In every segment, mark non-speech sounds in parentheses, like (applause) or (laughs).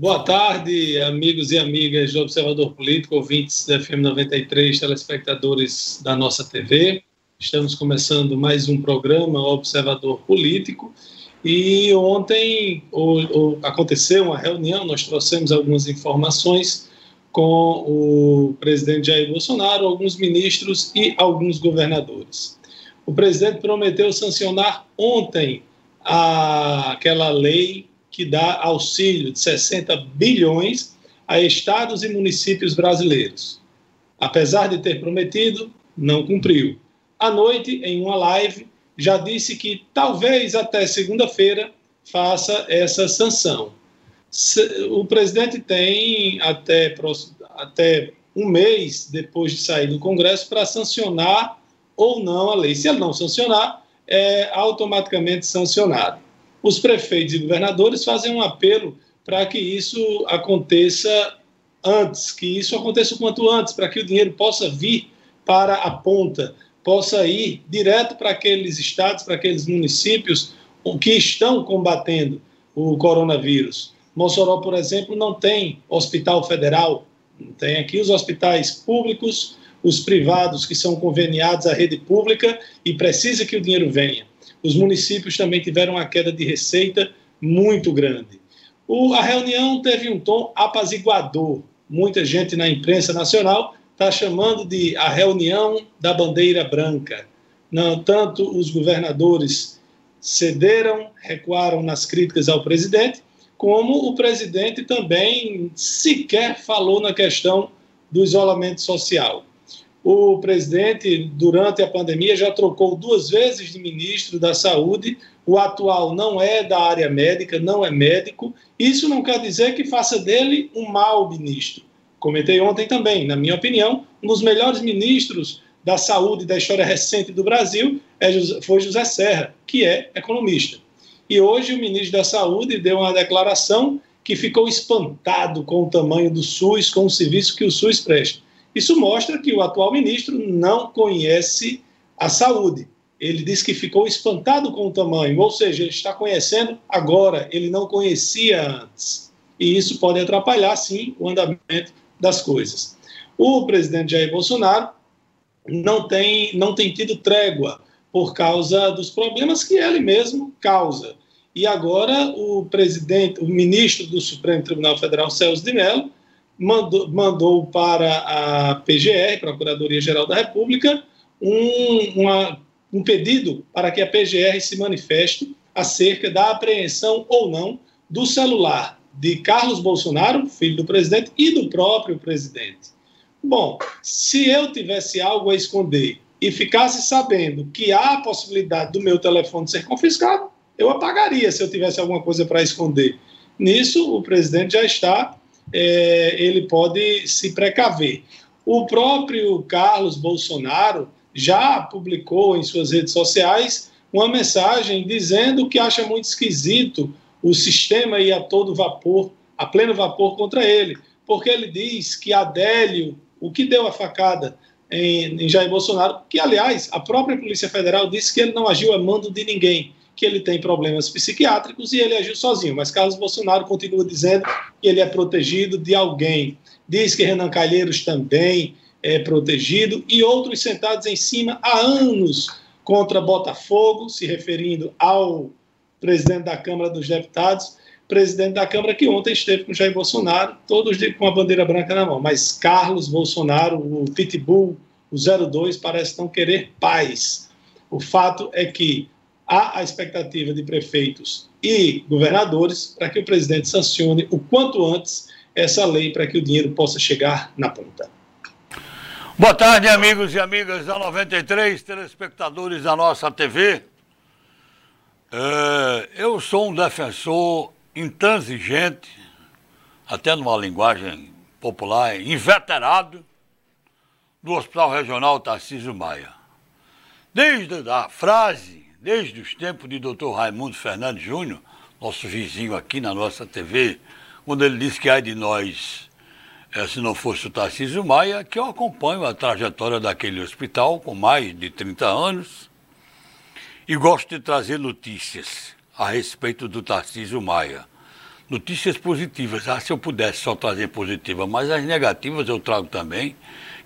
Boa tarde, amigos e amigas do Observador Político, ouvintes da FM 93, telespectadores da nossa TV. Estamos começando mais um programa Observador Político e ontem aconteceu uma reunião, nós trouxemos algumas informações com o presidente Jair Bolsonaro, alguns ministros e alguns governadores. O presidente prometeu sancionar ontem a, aquela lei que dá auxílio de 60 bilhões a estados e municípios brasileiros. Apesar de ter prometido, não cumpriu. À noite, em uma live, já disse que talvez até segunda-feira faça essa sanção. O presidente tem até, até um mês depois de sair do Congresso para sancionar ou não a lei. Se ele não sancionar, é automaticamente sancionado os prefeitos e governadores fazem um apelo para que isso aconteça antes, que isso aconteça o quanto antes, para que o dinheiro possa vir para a ponta, possa ir direto para aqueles estados, para aqueles municípios que estão combatendo o coronavírus. Mossoró, por exemplo, não tem hospital federal, tem aqui os hospitais públicos, os privados que são conveniados à rede pública e precisa que o dinheiro venha os municípios também tiveram uma queda de receita muito grande. O, a reunião teve um tom apaziguador. Muita gente na imprensa nacional está chamando de a reunião da bandeira branca. Não, tanto os governadores cederam, recuaram nas críticas ao presidente, como o presidente também sequer falou na questão do isolamento social. O presidente, durante a pandemia, já trocou duas vezes de ministro da Saúde. O atual não é da área médica, não é médico. Isso não quer dizer que faça dele um mau ministro. Comentei ontem também, na minha opinião, um dos melhores ministros da saúde da história recente do Brasil é, foi José Serra, que é economista. E hoje o ministro da Saúde deu uma declaração que ficou espantado com o tamanho do SUS, com o serviço que o SUS presta. Isso mostra que o atual ministro não conhece a saúde. Ele diz que ficou espantado com o tamanho, ou seja, ele está conhecendo agora, ele não conhecia antes. E isso pode atrapalhar, sim, o andamento das coisas. O presidente Jair Bolsonaro não tem, não tem tido trégua por causa dos problemas que ele mesmo causa. E agora o presidente, o ministro do Supremo Tribunal Federal, Celso de Mello, mandou, mandou para a PGR, Procuradoria-Geral da República, um, uma, um pedido para que a PGR se manifeste acerca da apreensão ou não do celular de Carlos Bolsonaro, filho do presidente, e do próprio presidente. Bom, se eu tivesse algo a esconder e ficasse sabendo que há a possibilidade do meu telefone ser confiscado, eu apagaria se eu tivesse alguma coisa para esconder. Nisso, o presidente já está é, ele pode se precaver. O próprio Carlos Bolsonaro já publicou em suas redes sociais uma mensagem dizendo que acha muito esquisito o sistema ir a todo vapor, a pleno vapor contra ele, porque ele diz que Adélio, o que deu a facada em, em Jair Bolsonaro, que aliás a própria Polícia Federal disse que ele não agiu a mando de ninguém, que ele tem problemas psiquiátricos e ele agiu sozinho. Mas Carlos Bolsonaro continua dizendo que ele é protegido de alguém. Diz que Renan Calheiros também é protegido e outros sentados em cima há anos contra Botafogo, se referindo ao presidente da Câmara dos Deputados, presidente da Câmara que ontem esteve com Jair Bolsonaro, todos com a bandeira branca na mão. Mas Carlos Bolsonaro, o Pitbull, o 02, parece não querer paz. O fato é que há a expectativa de prefeitos e governadores para que o presidente sancione o quanto antes essa lei para que o dinheiro possa chegar na ponta. Boa tarde, amigos e amigas da 93, telespectadores da nossa TV. É, eu sou um defensor intransigente, até numa linguagem popular, inveterado, do Hospital Regional Tarcísio Maia. Desde a frase desde os tempos de Dr. Raimundo Fernandes Júnior, nosso vizinho aqui na nossa TV, quando ele disse que ai de nós, é, se não fosse o Tarcísio Maia, que eu acompanho a trajetória daquele hospital com mais de 30 anos e gosto de trazer notícias a respeito do Tarcísio Maia. notícias positivas. Ah, se eu pudesse só trazer positivas, mas as negativas eu trago também,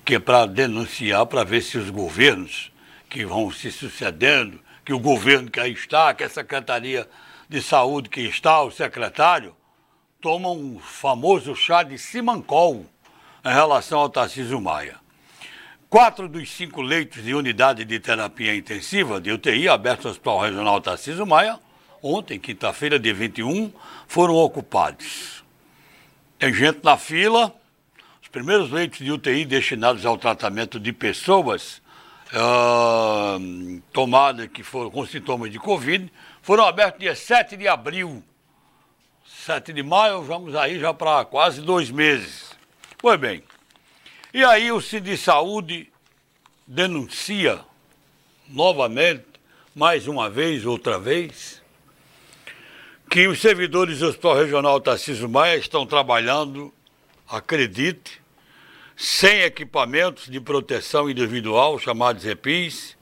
que é para denunciar, para ver se os governos que vão se sucedendo, que o governo que aí está, que a Secretaria de Saúde que está, o secretário, tomam um famoso chá de Simancol em relação ao Tarcísio Maia. Quatro dos cinco leitos de unidade de terapia intensiva de UTI abertos no Hospital Regional Tarcísio Maia, ontem, quinta-feira, dia 21, foram ocupados. Tem gente na fila. Os primeiros leitos de UTI destinados ao tratamento de pessoas uh, tomadas que foram com sintomas de Covid foram abertos dia 7 de abril. 7 de maio, vamos aí já para quase dois meses. Pois bem, e aí o Cid Saúde denuncia novamente, mais uma vez, outra vez, que os servidores do Hospital Regional Tarcísio Maia estão trabalhando, acredite, sem equipamentos de proteção individual, chamados EPIs,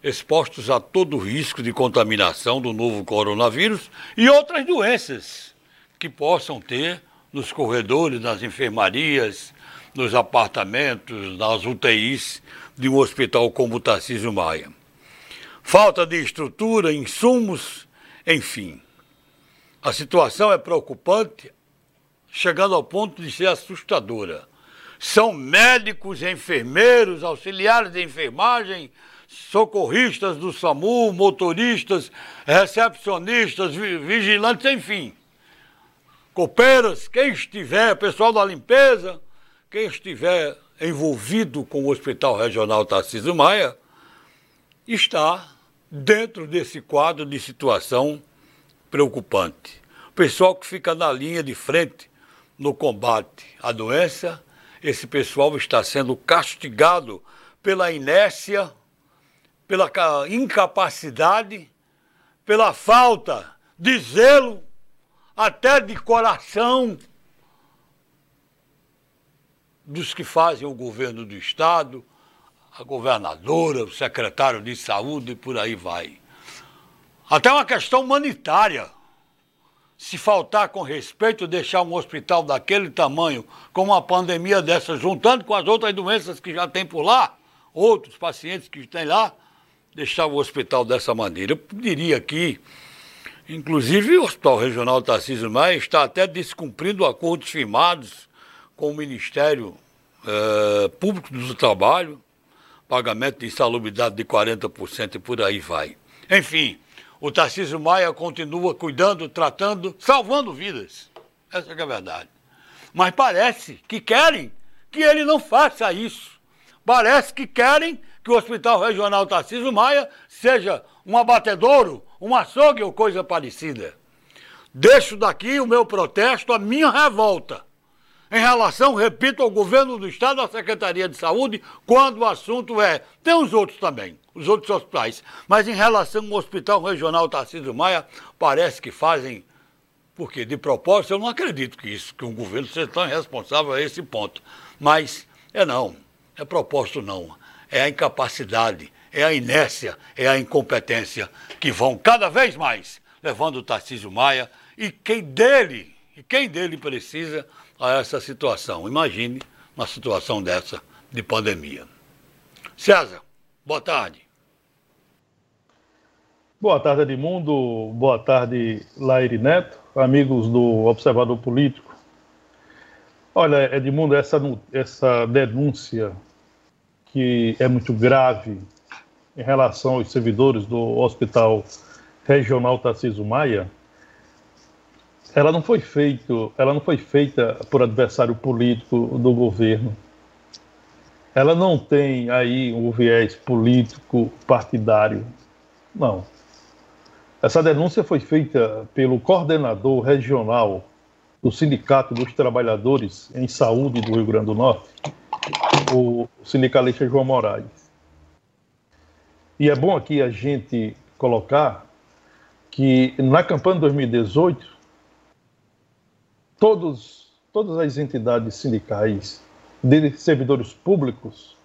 expostos a todo risco de contaminação do novo coronavírus e outras doenças que possam ter nos corredores, nas enfermarias, nos apartamentos, nas UTIs de um hospital como o Tarcísio Maia. Falta de estrutura, insumos, enfim. A situação é preocupante, chegando ao ponto de ser assustadora. São médicos, enfermeiros, auxiliares de enfermagem, socorristas do SAMU, motoristas, recepcionistas, vigilantes, enfim. Copeiras, quem estiver, pessoal da limpeza, quem estiver envolvido com o Hospital Regional Tarcísio Maia está dentro desse quadro de situação preocupante. O pessoal que fica na linha de frente no combate à doença, esse pessoal está sendo castigado pela inércia, pela incapacidade, pela falta de zelo, até de coração dos que fazem o governo do Estado, a governadora, o secretário de saúde e por aí vai. Até uma questão humanitária. Se faltar com respeito, deixar um hospital daquele tamanho, com uma pandemia dessa, juntando com as outras doenças que já tem por lá, outros pacientes que tem lá, deixar o hospital dessa maneira. Eu diria que, inclusive, o Hospital Regional Tarcísio Maia está até descumprindo acordos firmados com o Ministério é, Público do Trabalho, pagamento de insalubridade de 40% e por aí vai. Enfim, o Tarcísio Maia continua cuidando, tratando, salvando vidas. Essa é a verdade. Mas parece que querem que ele não faça isso. Parece que querem que o Hospital Regional Tarcísio Maia seja um abatedouro, um açougue ou coisa parecida. Deixo daqui o meu protesto, a minha revolta em relação, repito, ao governo do Estado, à Secretaria de Saúde, quando o assunto é. Tem os outros também, os outros hospitais. Mas em relação ao Hospital Regional Tarcísio Maia, parece que fazem. Porque, de propósito, eu não acredito que isso, que um governo seja tão irresponsável a esse ponto. Mas é não, é propósito não. É a incapacidade, é a inércia, é a incompetência que vão cada vez mais levando o Tarcísio Maia e quem dele, e quem dele precisa a essa situação. Imagine uma situação dessa de pandemia. César, boa tarde. Boa tarde, Edmundo. Boa tarde, Laire Neto, amigos do Observador Político. Olha, Edmundo, essa, essa denúncia que é muito grave em relação aos servidores do Hospital Regional Tarcísio Maia, ela não foi feito, ela não foi feita por adversário político do governo. Ela não tem aí um viés político partidário. Não. Essa denúncia foi feita pelo coordenador regional do Sindicato dos Trabalhadores em Saúde do Rio Grande do Norte, o sindicalista João Moraes. E é bom aqui a gente colocar que na campanha de 2018 todos, todas as entidades sindicais de servidores públicos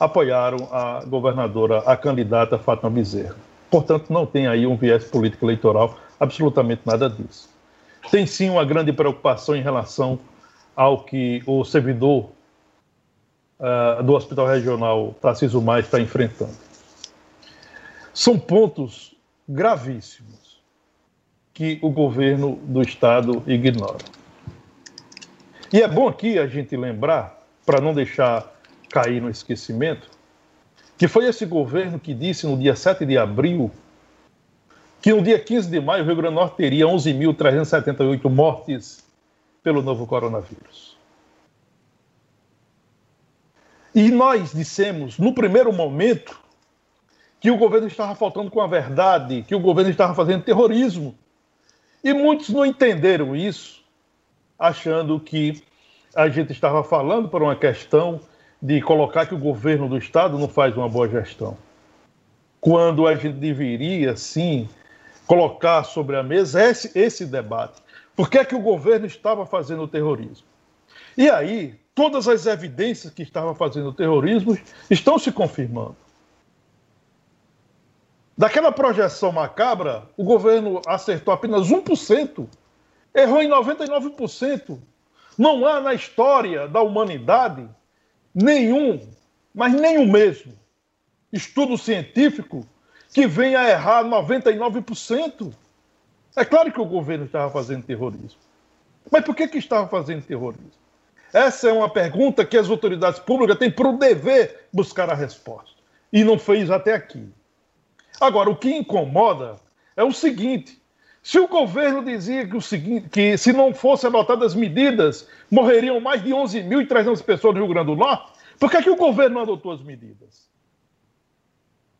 apoiaram a governadora, a candidata Fátima Bezerra. Portanto, não tem aí um viés político eleitoral, absolutamente nada disso. tem sim uma grande preocupação em relação ao que o servidor uh, do Hospital Regional Tarcísio Maia está enfrentando. São pontos gravíssimos que o governo do Estado ignora. E é bom aqui a gente lembrar, para não deixar cair no esquecimento, que foi esse governo que disse no dia 7 de abril que no dia 15 de maio o Rio Grande do Norte teria 11.378 mortes pelo novo coronavírus. E nós dissemos, no primeiro momento, que o governo estava faltando com a verdade, que o governo estava fazendo terrorismo. E muitos não entenderam isso, achando que a gente estava falando por uma questão de colocar que o governo do Estado não faz uma boa gestão. Quando a gente deveria, sim, colocar sobre a mesa esse, esse debate. Por que é que o governo estava fazendo o terrorismo? E aí, todas as evidências que estavam fazendo o terrorismo estão se confirmando. Daquela projeção macabra, o governo acertou apenas 1%, errou em 99%. Não há na história da humanidade nenhum, mas nenhum mesmo, estudo científico que venha a errar 99%. É claro que o governo estava fazendo terrorismo. Mas por que, que estava fazendo terrorismo? Essa é uma pergunta que as autoridades públicas têm por dever buscar a resposta. E não fez até aqui. Agora, o que incomoda é o seguinte: se o governo dizia que, o seguinte, que se não fossem adotadas medidas, morreriam mais de 11.300 pessoas no Rio Grande do Norte, por que, que o governo não adotou as medidas?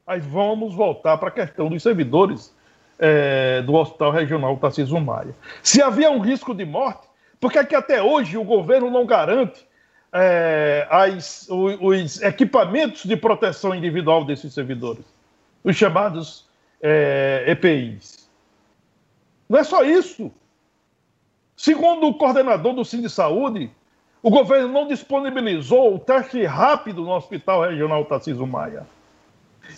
Aí vamos voltar para a questão dos servidores é, do Hospital Regional Tarcísio Maia. Se havia um risco de morte, por que, é que até hoje o governo não garante é, as, os, os, equipamentos de proteção individual desses servidores? Os chamados é, EPIs. Não é só isso. Segundo o coordenador do Cine Saúde, o governo não disponibilizou o teste rápido no Hospital Regional Tarcísio Maia.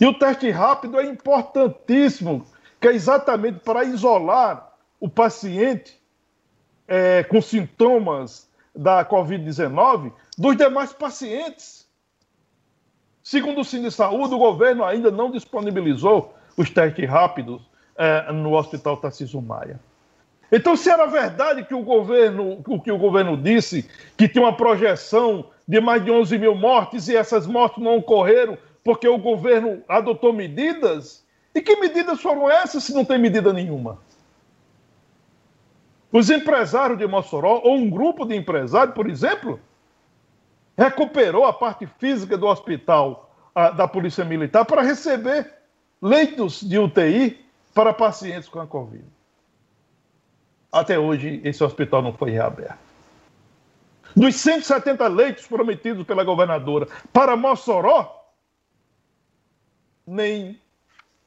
E o teste rápido é importantíssimo, que é exatamente para isolar o paciente é, com sintomas da Covid-19 dos demais pacientes. Segundo o Cine de Saúde, o governo ainda não disponibilizou os testes rápidos é, no Hospital Tarcísio Maia. Então, se era verdade que o governo, o que o governo disse, que tinha uma projeção de mais de 11 mil mortes e essas mortes não ocorreram, porque o governo adotou medidas. E que medidas foram essas se não tem medida nenhuma? Os empresários de Mossoró, ou um grupo de empresários, por exemplo, recuperou a parte física do hospital a, da Polícia Militar para receber leitos de UTI para pacientes com a Covid. Até hoje, esse hospital não foi reaberto. Dos 170 leitos prometidos pela governadora para Mossoró, nem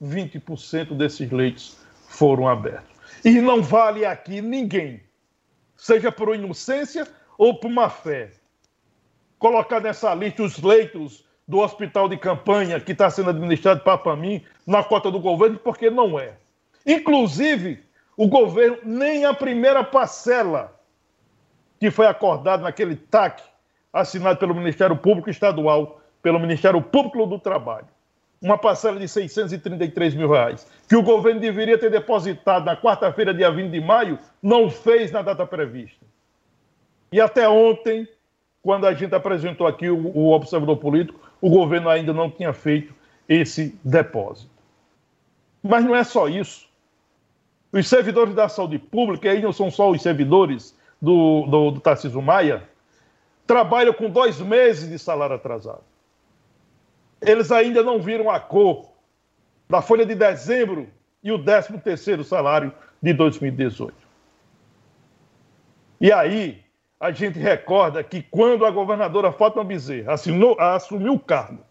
20% desses leitos foram abertos. E não vale aqui ninguém, seja por inocência ou por má fé, colocar nessa lista os leitos do hospital de campanha que está sendo administrado para mim na cota do governo, porque não é. Inclusive, o governo, nem a primeira parcela que foi acordada naquele TAC assinado pelo Ministério Público Estadual, pelo Ministério Público do Trabalho, uma parcela de 633 mil reais, que o governo deveria ter depositado na quarta-feira, dia 20 de maio, não fez na data prevista. E até ontem, quando a gente apresentou aqui o, o observador político, o governo ainda não tinha feito esse depósito. Mas não é só isso. Os servidores da saúde pública, e aí não são só os servidores do, do, do Tarcísio Maia, trabalham com dois meses de salário atrasado eles ainda não viram a cor da folha de dezembro e o 13 terceiro salário de 2018. E aí, a gente recorda que quando a governadora Fátima Bezerra assinou, assumiu o cargo,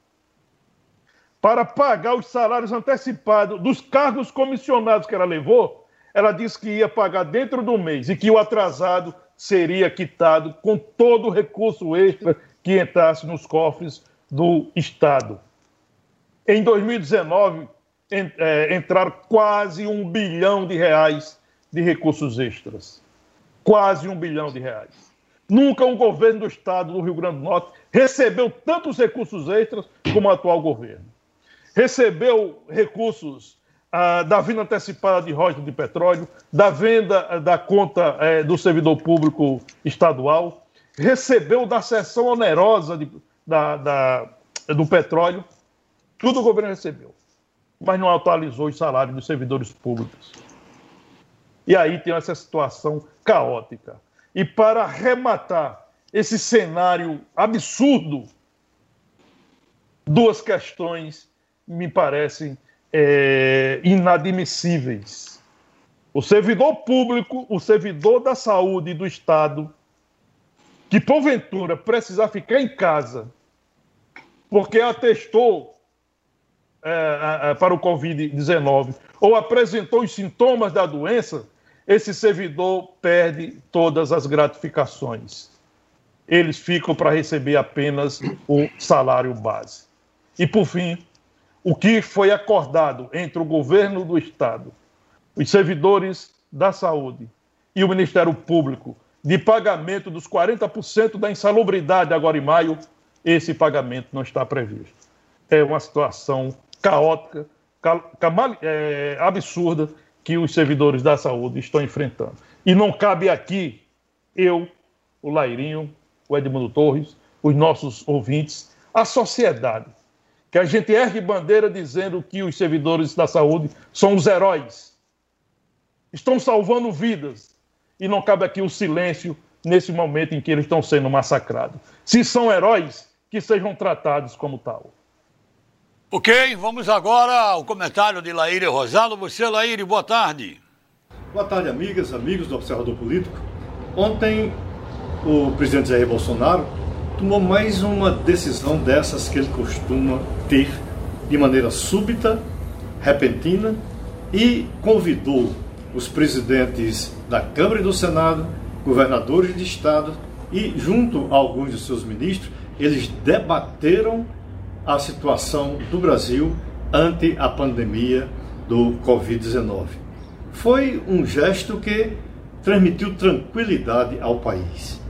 para pagar os salários antecipados dos cargos comissionados que ela levou, ela disse que ia pagar dentro do mês e que o atrasado seria quitado com todo o recurso extra que entrasse nos cofres do Estado. Em 2019, é, entraram quase um bilhão de reais de recursos extras. quase um bilhão de reais. Nunca um governo do estado do Rio Grande do Norte recebeu tantos recursos extras como o atual governo. Recebeu recursos ah, da venda antecipada de royalties de petróleo, da venda ah, da conta eh, do servidor público estadual, recebeu da seção onerosa de, da, da, do petróleo, tudo o governo recebeu, mas não atualizou os salários dos servidores públicos. E aí tem essa situação caótica. E para arrematar esse cenário absurdo, duas questões me parecem é, inadmissíveis. O servidor público, o servidor da saúde do Estado, que porventura precisar ficar em casa porque atestou é, para o Covid-19 ou apresentou os sintomas da doença, esse servidor perde todas as gratificações. Eles ficam para receber apenas o salário base. E, por fim, o que foi acordado entre o governo do Estado, os servidores da saúde e o Ministério Público de pagamento dos 40% da insalubridade agora em maio, esse pagamento não está previsto. É uma situação caótica, é, absurda que os servidores da saúde estão enfrentando. E não cabe aqui eu, o Lairinho, o Edmundo Torres, os nossos ouvintes, a sociedade que a gente ergue bandeira dizendo que os servidores da saúde são os heróis. Estão salvando vidas. E não cabe aqui o silêncio nesse momento em que eles estão sendo massacrados. Se são heróis, que sejam tratados como tal. Ok, vamos agora ao comentário de Laíre Rosado. Você, Laíre, boa tarde. Boa tarde, amigas, amigos do Observador Político. Ontem, o presidente Jair Bolsonaro tomou mais uma decisão dessas que ele costuma ter de maneira súbita, repentina e convidou os presidentes da Câmara e do Senado, governadores de estado e, junto a alguns de seus ministros, eles debateram a situação do Brasil ante a pandemia do Covid-19. Foi um gesto que transmitiu tranquilidade ao país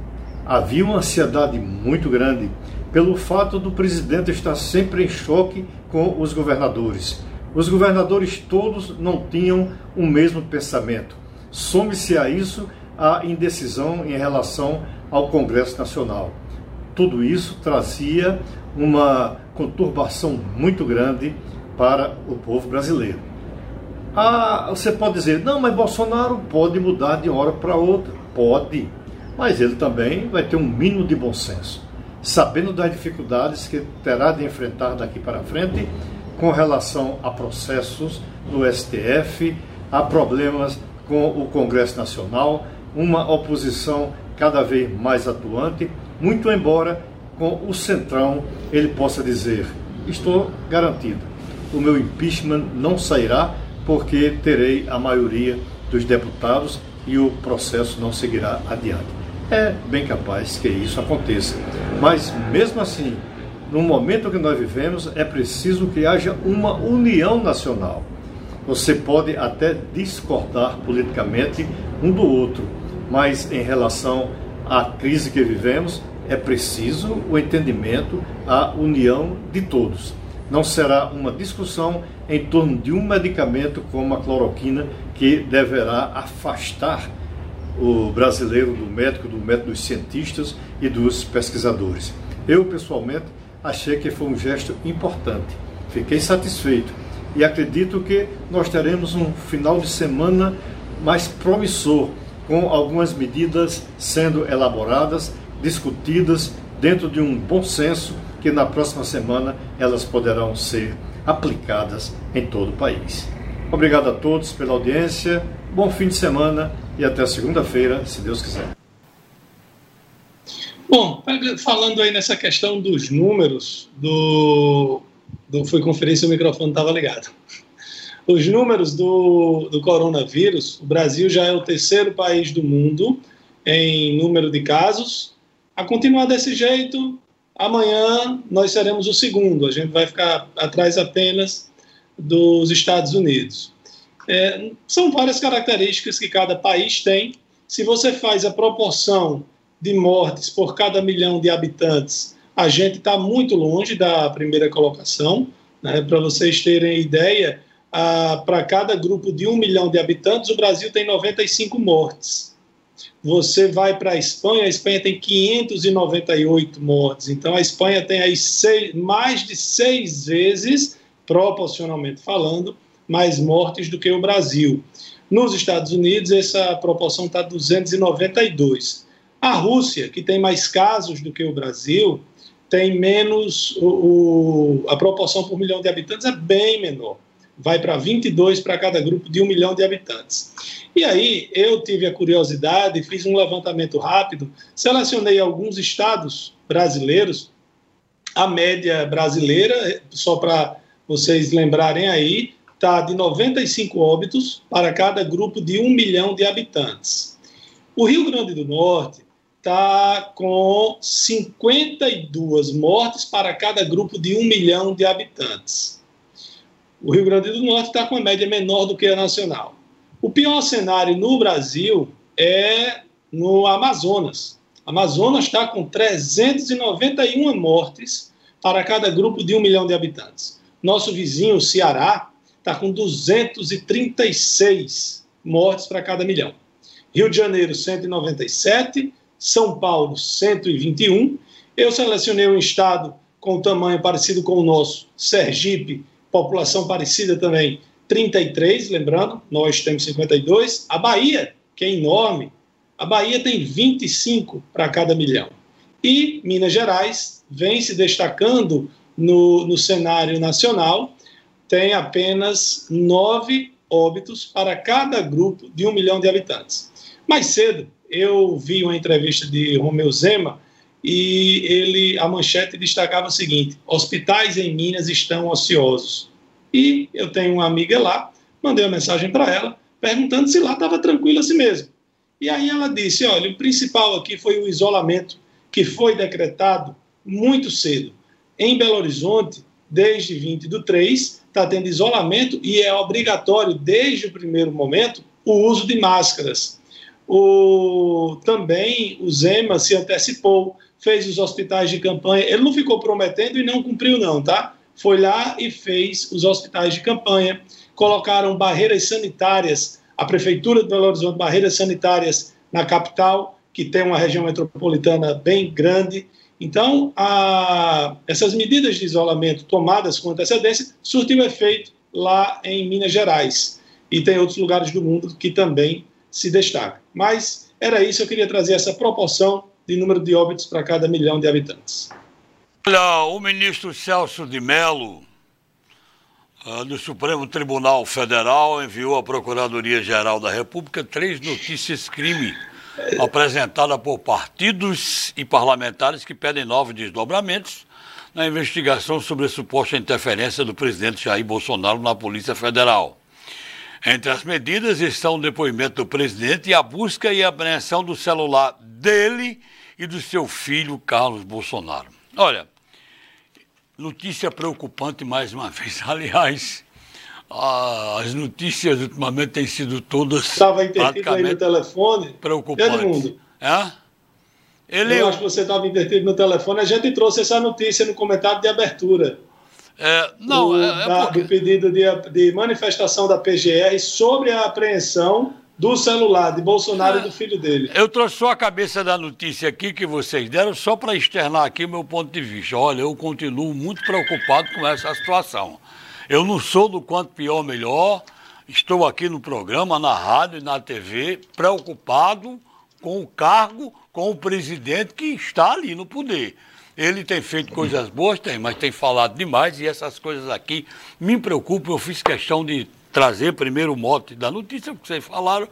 havia uma ansiedade muito grande pelo fato do presidente estar sempre em choque com os governadores. Os governadores todos não tinham o mesmo pensamento. Some-se a isso a indecisão em relação ao Congresso Nacional. Tudo isso trazia uma conturbação muito grande para o povo brasileiro. Ah, você pode dizer, não, mas Bolsonaro pode mudar de hora para outra. Pode mas ele também vai ter um mínimo de bom senso, sabendo das dificuldades que terá de enfrentar daqui para frente com relação a processos no STF, a problemas com o Congresso Nacional, uma oposição cada vez mais atuante, muito embora com o Centrão ele possa dizer: estou garantido, o meu impeachment não sairá porque terei a maioria dos deputados e o processo não seguirá adiante. É bem capaz que isso aconteça. Mas, mesmo assim, no momento que nós vivemos, é preciso que haja uma união nacional. Você pode até discordar politicamente um do outro, mas em relação à crise que vivemos, é preciso o entendimento, a união de todos. Não será uma discussão em torno de um medicamento como a cloroquina que deverá afastar o brasileiro do médico, do método dos cientistas e dos pesquisadores. Eu, pessoalmente, achei que foi um gesto importante. Fiquei satisfeito e acredito que nós teremos um final de semana mais promissor, com algumas medidas sendo elaboradas, discutidas dentro de um bom senso que na próxima semana elas poderão ser aplicadas em todo o país. Obrigado a todos pela audiência, bom fim de semana e até segunda-feira, se Deus quiser. Bom, falando aí nessa questão dos números do, do se o microfone estava ligado. Os números do, do coronavírus, o Brasil já é o terceiro país do mundo em número de casos. A continuar desse jeito, amanhã nós seremos o segundo. A gente vai ficar atrás apenas dos Estados Unidos. É, são várias características que cada país tem. Se você faz a proporção de mortes por cada milhão de habitantes, a gente está muito longe da primeira colocação. Né? Para vocês terem ideia, para cada grupo de um milhão de habitantes, o Brasil tem 95 mortes. Você vai para a Espanha, a Espanha tem 598 mortes. Então, a Espanha tem aí seis, mais de seis vezes, proporcionalmente falando, mais mortes do que o Brasil. Nos Estados Unidos, essa proporção está 292. A Rússia, que tem mais casos do que o Brasil, tem menos. O, o, a proporção por milhão de habitantes é bem menor. Vai para 22 para cada grupo de um milhão de habitantes. E aí eu tive a curiosidade, fiz um levantamento rápido, selecionei alguns estados brasileiros, a média brasileira, só para vocês lembrarem aí, está de 95 óbitos para cada grupo de 1 milhão de habitantes. O Rio Grande do Norte está com 52 mortes para cada grupo de 1 milhão de habitantes. O Rio Grande do Norte está com uma média menor do que a nacional. O pior cenário no Brasil é no Amazonas. Amazonas está com 391 mortes para cada grupo de 1 milhão de habitantes. Nosso vizinho, o Ceará, está com 236 mortes para cada milhão. Rio de Janeiro, 197, São Paulo, 121. Eu selecionei um estado com tamanho parecido com o nosso, Sergipe, população parecida também, 33, lembrando, nós temos 52. A Bahia, que é enorme, a Bahia tem 25 para cada milhão. E Minas Gerais vem se destacando no, no cenário nacional, tem apenas nove óbitos para cada grupo de um milhão de habitantes. Mais cedo, eu vi uma entrevista de Romeu Zema e ele, a manchete destacava o seguinte: hospitais em Minas estão ociosos. E eu tenho uma amiga lá, mandei uma mensagem para ela perguntando se lá estava tranquilo assim mesmo. E aí ela disse: olha, o principal aqui foi o isolamento que foi decretado muito cedo. Em Belo Horizonte, desde 20 do 3, está tendo isolamento e é obrigatório, desde o primeiro momento, o uso de máscaras. O, também o Zema se antecipou, fez os hospitais de campanha. Ele não ficou prometendo e não cumpriu, não, tá? Foi lá e fez os hospitais de campanha, colocaram barreiras sanitárias, a Prefeitura de Belo Horizonte, barreiras sanitárias na capital, que tem uma região metropolitana bem grande, então, a, essas medidas de isolamento tomadas com antecedência surtiu efeito lá em Minas Gerais. E tem outros lugares do mundo que também se destacam. Mas era isso, eu queria trazer essa proporção de número de óbitos para cada milhão de habitantes. Olha, o ministro Celso de Mello, uh, do Supremo Tribunal Federal, enviou à Procuradoria-Geral da República três notícias crime apresentada por partidos e parlamentares que pedem novos desdobramentos na investigação sobre a suposta interferência do presidente Jair Bolsonaro na Polícia Federal. Entre as medidas estão o depoimento do presidente e a busca e apreensão do celular dele e do seu filho Carlos Bolsonaro. Olha, notícia preocupante mais uma vez. (laughs) Aliás, as notícias ultimamente têm sido todas. Estava intertido aí no telefone. Preocupantes. É? Ele... Eu acho que você estava intertido no telefone. A gente trouxe essa notícia no comentário de abertura. É, não, do, é, é da, porque... do pedido de, de, manifestação da PGR sobre a apreensão do celular de Bolsonaro é, e do filho dele. Eu trouxe só a cabeça da notícia aqui que vocês deram, só para externar aqui o meu ponto de vista. Olha, eu continuo muito preocupado com essa situação. Eu não sou do quanto pior melhor. Estou aqui no programa, na rádio e na TV, preocupado com o cargo, com o presidente que está ali no poder. Ele tem feito coisas boas, tem, mas tem falado demais e essas coisas aqui me preocupam. Eu fiz questão de trazer primeiro o mote da notícia que vocês falaram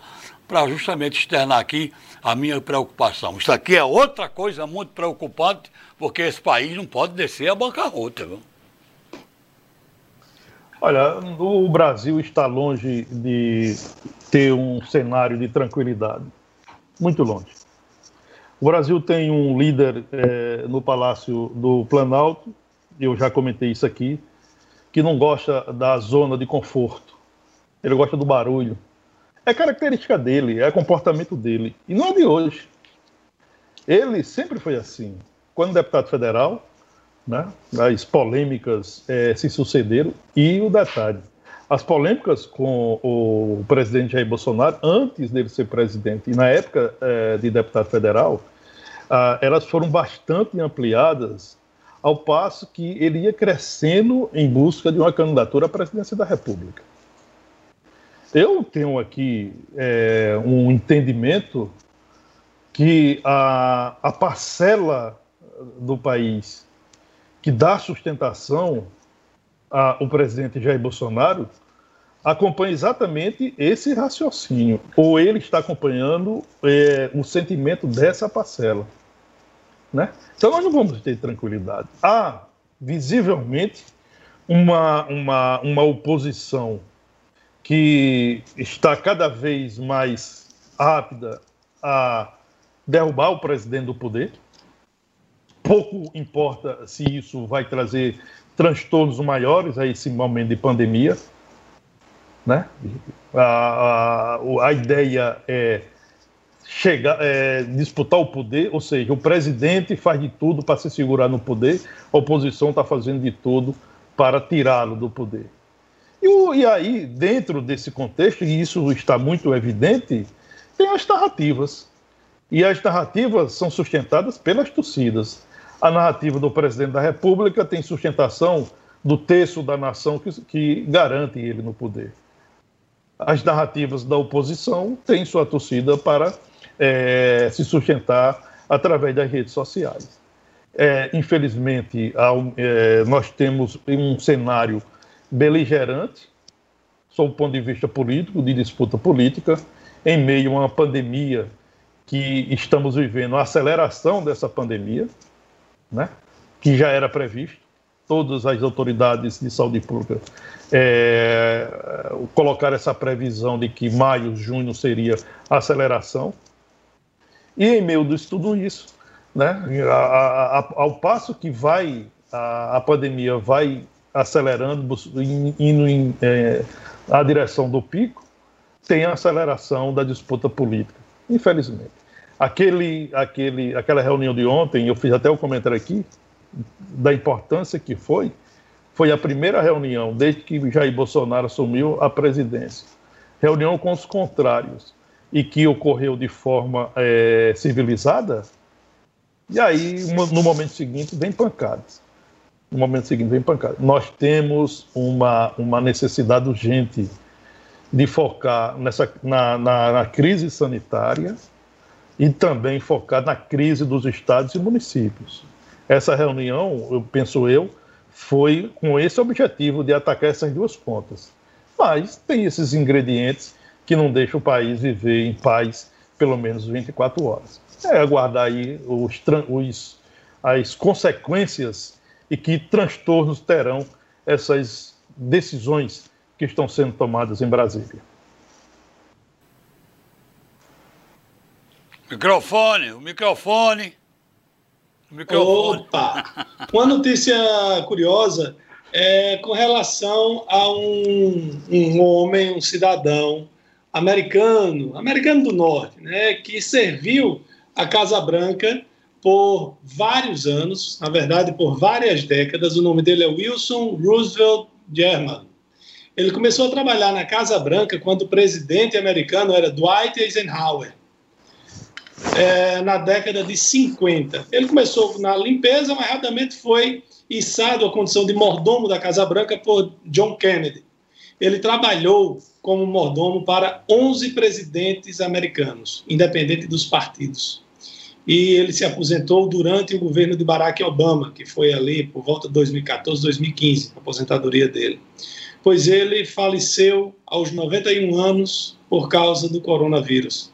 para justamente externar aqui a minha preocupação. Isso aqui é outra coisa muito preocupante, porque esse país não pode descer a bancarrota. Viu? Olha, o Brasil está longe de ter um cenário de tranquilidade. Muito longe. O Brasil tem um líder é, no Palácio do Planalto, eu já comentei isso aqui, que não gosta da zona de conforto. Ele gosta do barulho. É característica dele, é comportamento dele. E não é de hoje. Ele sempre foi assim. Quando deputado federal, né, as polêmicas é, se sucederam. E o detalhe: as polêmicas com o presidente Jair Bolsonaro, antes dele ser presidente, e na época é, de deputado federal, ah, elas foram bastante ampliadas, ao passo que ele ia crescendo em busca de uma candidatura à presidência da República. Eu tenho aqui é, um entendimento que a, a parcela do país que dá sustentação ao presidente Jair Bolsonaro acompanha exatamente esse raciocínio, ou ele está acompanhando é, o sentimento dessa parcela. Né? Então nós não vamos ter tranquilidade. Há, visivelmente, uma, uma, uma oposição que está cada vez mais rápida a derrubar o presidente do poder. Pouco importa se isso vai trazer transtornos maiores a esse momento de pandemia. Né? A, a, a ideia é chegar, é, disputar o poder, ou seja, o presidente faz de tudo para se segurar no poder, a oposição está fazendo de tudo para tirá-lo do poder. E, e, aí, dentro desse contexto, e isso está muito evidente, tem as narrativas. E as narrativas são sustentadas pelas torcidas. A narrativa do presidente da República tem sustentação do terço da nação que, que garante ele no poder. As narrativas da oposição têm sua torcida para é, se sustentar através das redes sociais. É, infelizmente, é, nós temos um cenário beligerante, sob o ponto de vista político, de disputa política, em meio a uma pandemia que estamos vivendo, a aceleração dessa pandemia, né, que já era previsto. Todas as autoridades de saúde pública é, colocaram essa previsão de que maio, junho seria aceleração. E em meio de tudo isso, né, a, a, ao passo que vai a, a pandemia vai acelerando, indo em é, a direção do pico, tem a aceleração da disputa política, infelizmente. Aquele, aquele, aquela reunião de ontem, eu fiz até o um comentário aqui, da importância que foi, foi a primeira reunião desde que Jair Bolsonaro assumiu a presidência. Reunião com os contrários e que ocorreu de forma é, civilizada, e aí, no momento seguinte, vem pancadas. No momento seguinte, vem pancada. Nós temos uma, uma necessidade urgente de focar nessa, na, na, na crise sanitária e também focar na crise dos estados e municípios. Essa reunião, eu penso eu, foi com esse objetivo de atacar essas duas pontas. Mas tem esses ingredientes que não deixam o país viver em paz pelo menos 24 horas. É aguardar aí os, os, as consequências e que transtornos terão essas decisões que estão sendo tomadas em Brasília. Microfone, o microfone. O microfone. Opa! Uma notícia curiosa é com relação a um, um homem, um cidadão americano, americano do norte, né, que serviu a Casa Branca por vários anos, na verdade, por várias décadas. O nome dele é Wilson Roosevelt German. Ele começou a trabalhar na Casa Branca quando o presidente americano era Dwight Eisenhower, é, na década de 50. Ele começou na limpeza, mas rapidamente foi içado à condição de mordomo da Casa Branca por John Kennedy. Ele trabalhou como mordomo para 11 presidentes americanos, independente dos partidos. E ele se aposentou durante o governo de Barack Obama, que foi ali por volta de 2014, 2015, a aposentadoria dele. Pois ele faleceu aos 91 anos por causa do coronavírus.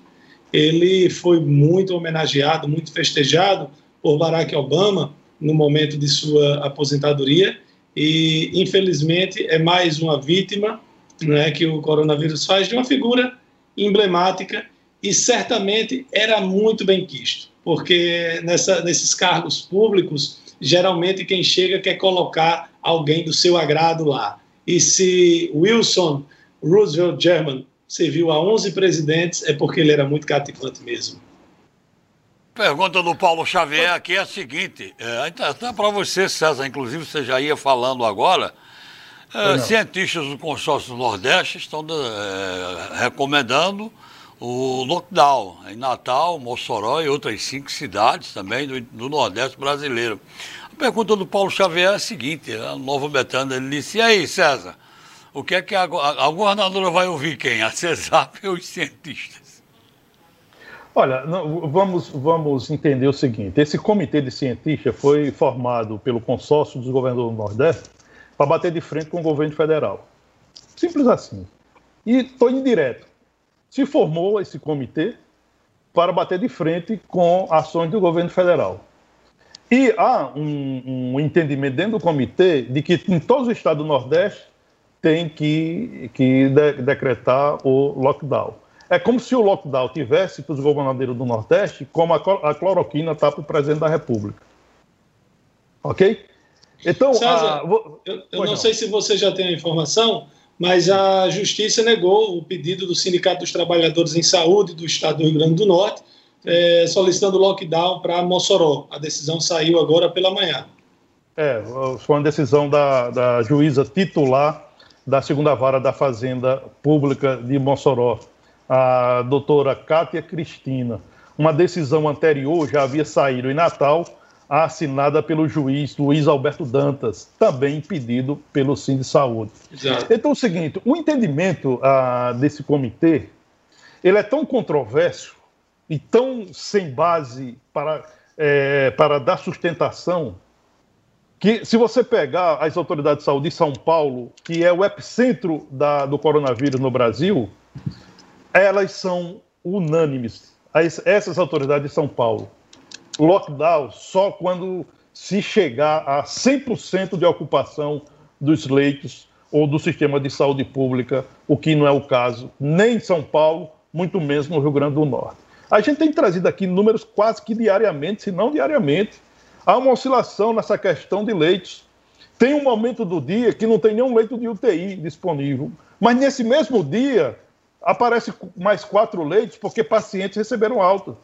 Ele foi muito homenageado, muito festejado por Barack Obama no momento de sua aposentadoria e infelizmente é mais uma vítima né, que o coronavírus faz de uma figura emblemática e certamente era muito bem quisto, porque nessa, nesses cargos públicos, geralmente quem chega quer colocar alguém do seu agrado lá. E se Wilson Roosevelt German serviu a 11 presidentes, é porque ele era muito cativante mesmo. Pergunta do Paulo Xavier aqui é a seguinte, é, até para você, César, inclusive você já ia falando agora, é, cientistas do consórcio do Nordeste estão é, recomendando o lockdown em Natal, Mossoró e outras cinco cidades também do, do Nordeste brasileiro. A pergunta do Paulo Xavier é a seguinte, a Nova Betânia, ele disse, e aí, César, o que é que a, a, a governadora vai ouvir quem? A CESAP ou os cientistas? Olha, não, vamos, vamos entender o seguinte, esse comitê de cientistas foi formado pelo consórcio dos governadores do Nordeste para bater de frente com o governo federal. Simples assim. E estou indo direto se formou esse comitê para bater de frente com ações do governo federal. E há um, um, entendimento dentro do comitê de que em todos os estados do Nordeste tem que, que de, decretar o lockdown. É como se o lockdown tivesse para os governadores do Nordeste, como a, a cloroquina está para o presidente da República. Ok? Então, César, a, eu, eu não, não sei se você já tem a informação, mas a Justiça negou o pedido do Sindicato dos Trabalhadores em Saúde do Estado do Rio Grande do Norte, é, solicitando lockdown para Mossoró. A decisão saiu agora pela manhã. É, foi uma decisão da, da juíza titular da segunda vara da Fazenda Pública de Mossoró, a doutora Cátia Cristina. Uma decisão anterior já havia saído em Natal assinada pelo juiz Luiz Alberto Dantas, também pedido pelo Sim de Saúde. Exato. Então é o seguinte, o entendimento ah, desse comitê, ele é tão controverso e tão sem base para, é, para dar sustentação, que se você pegar as autoridades de saúde de São Paulo, que é o epicentro da, do coronavírus no Brasil, elas são unânimes, essas autoridades de São Paulo lockdown só quando se chegar a 100% de ocupação dos leitos ou do sistema de saúde pública, o que não é o caso nem em São Paulo, muito menos no Rio Grande do Norte. A gente tem trazido aqui números quase que diariamente, se não diariamente. Há uma oscilação nessa questão de leitos. Tem um momento do dia que não tem nenhum leito de UTI disponível, mas nesse mesmo dia aparece mais quatro leitos porque pacientes receberam alta.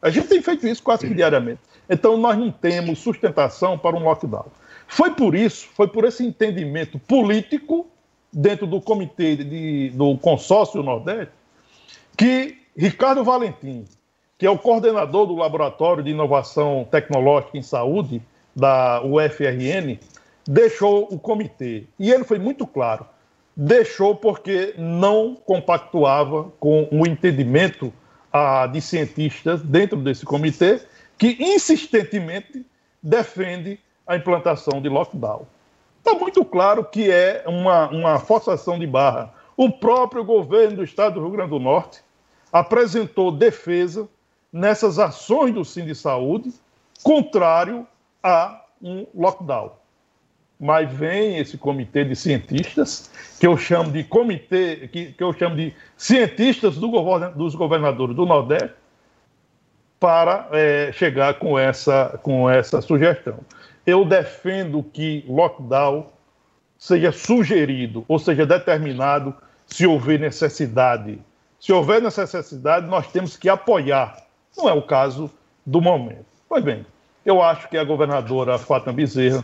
A gente tem feito isso quase que diariamente. Então, nós não temos sustentação para um lockdown. Foi por isso, foi por esse entendimento político dentro do comitê de, do consórcio Nordeste que Ricardo Valentim, que é o coordenador do Laboratório de Inovação Tecnológica em Saúde da UFRN, deixou o comitê. E ele foi muito claro. Deixou porque não compactuava com o entendimento a, de cientistas dentro desse comitê que insistentemente defende a implantação de lockdown. Está muito claro que é uma, uma forçação de barra. O próprio governo do estado do Rio Grande do Norte apresentou defesa nessas ações do Sim de Saúde, contrário a um lockdown mas vem esse comitê de cientistas, que eu chamo de comitê, que, que eu chamo de cientistas do govern, dos governadores do Nordeste, para é, chegar com essa, com essa sugestão. Eu defendo que lockdown seja sugerido, ou seja, determinado, se houver necessidade. Se houver necessidade, nós temos que apoiar. Não é o caso do momento. Pois bem, eu acho que a governadora Fátima Bezerra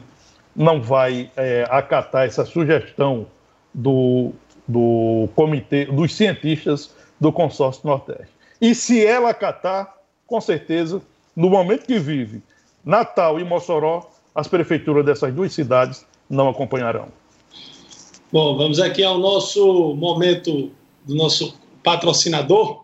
não vai é, acatar essa sugestão do, do comitê, dos cientistas do consórcio Nordeste. E se ela acatar, com certeza, no momento que vive Natal e Mossoró, as prefeituras dessas duas cidades não acompanharão. Bom, vamos aqui ao nosso momento do nosso patrocinador.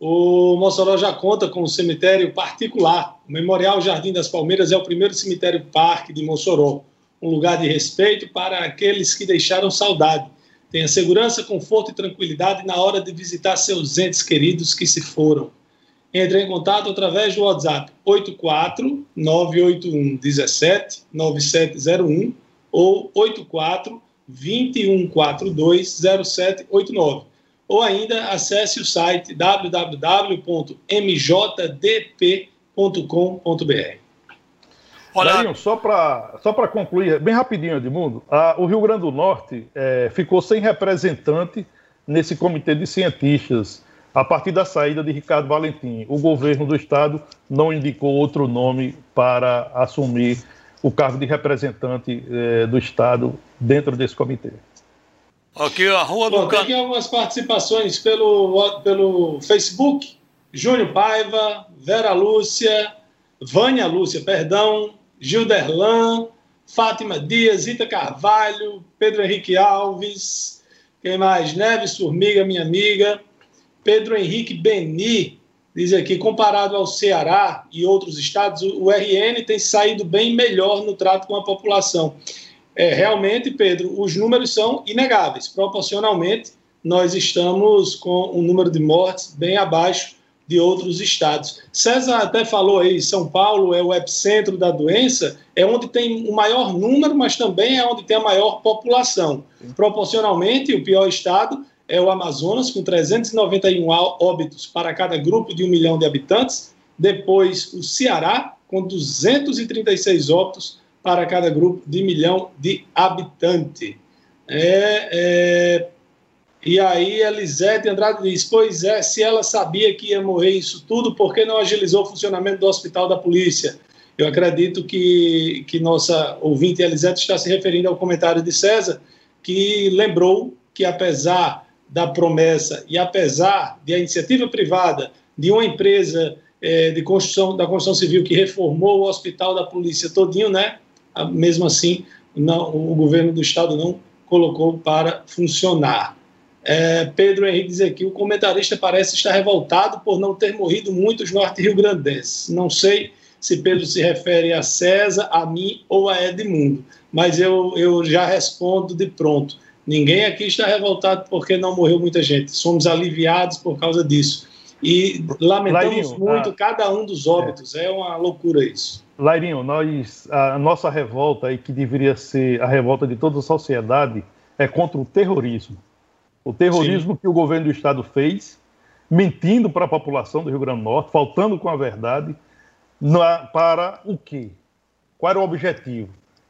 O Mossoró já conta com um cemitério particular. O Memorial Jardim das Palmeiras é o primeiro cemitério parque de Mossoró um lugar de respeito para aqueles que deixaram saudade. Tenha segurança, conforto e tranquilidade na hora de visitar seus entes queridos que se foram. Entre em contato através do WhatsApp 84 981 17 9701 ou 84 2142 0789. Ou ainda acesse o site www.mjdp.com.br. Olha... só para só concluir, bem rapidinho, Edmundo, a, o Rio Grande do Norte é, ficou sem representante nesse comitê de cientistas. A partir da saída de Ricardo Valentim, o governo do estado não indicou outro nome para assumir o cargo de representante eh, do estado dentro desse comitê. Aqui a rua do Bom, Tem aqui algumas participações pelo, pelo Facebook. Júnior Paiva, Vera Lúcia, Vânia Lúcia, perdão, Gilderlan, Fátima Dias, Rita Carvalho, Pedro Henrique Alves, quem mais? Neves Formiga, minha amiga, Pedro Henrique Beni, diz aqui, comparado ao Ceará e outros estados, o RN tem saído bem melhor no trato com a população. É, realmente, Pedro, os números são inegáveis. Proporcionalmente, nós estamos com um número de mortes bem abaixo de outros estados. César até falou aí, São Paulo é o epicentro da doença, é onde tem o maior número, mas também é onde tem a maior população. Proporcionalmente, o pior estado é o Amazonas, com 391 óbitos para cada grupo de um milhão de habitantes. Depois, o Ceará, com 236 óbitos para cada grupo de milhão de habitantes. É, é, e aí Elisete Andrade diz: Pois é, se ela sabia que ia morrer isso tudo, por que não agilizou o funcionamento do hospital da polícia? Eu acredito que, que nossa ouvinte Elisete está se referindo ao comentário de César, que lembrou que apesar da promessa e apesar de a iniciativa privada de uma empresa é, de construção da construção civil que reformou o hospital da polícia todinho, né? Mesmo assim, não, o governo do estado não colocou para funcionar. É, Pedro Henrique diz aqui: o comentarista parece estar revoltado por não ter morrido muitos norte-riograndenses. Não sei se Pedro se refere a César, a mim ou a Edmundo, mas eu, eu já respondo de pronto. Ninguém aqui está revoltado porque não morreu muita gente. Somos aliviados por causa disso. E lamentamos Lairinho, muito a... cada um dos óbitos. É. é uma loucura isso. Lairinho, nós, a nossa revolta, aí, que deveria ser a revolta de toda a sociedade, é contra o terrorismo o terrorismo Sim. que o governo do Estado fez, mentindo para a população do Rio Grande do Norte, faltando com a verdade, na, para o quê? Qual era o objetivo?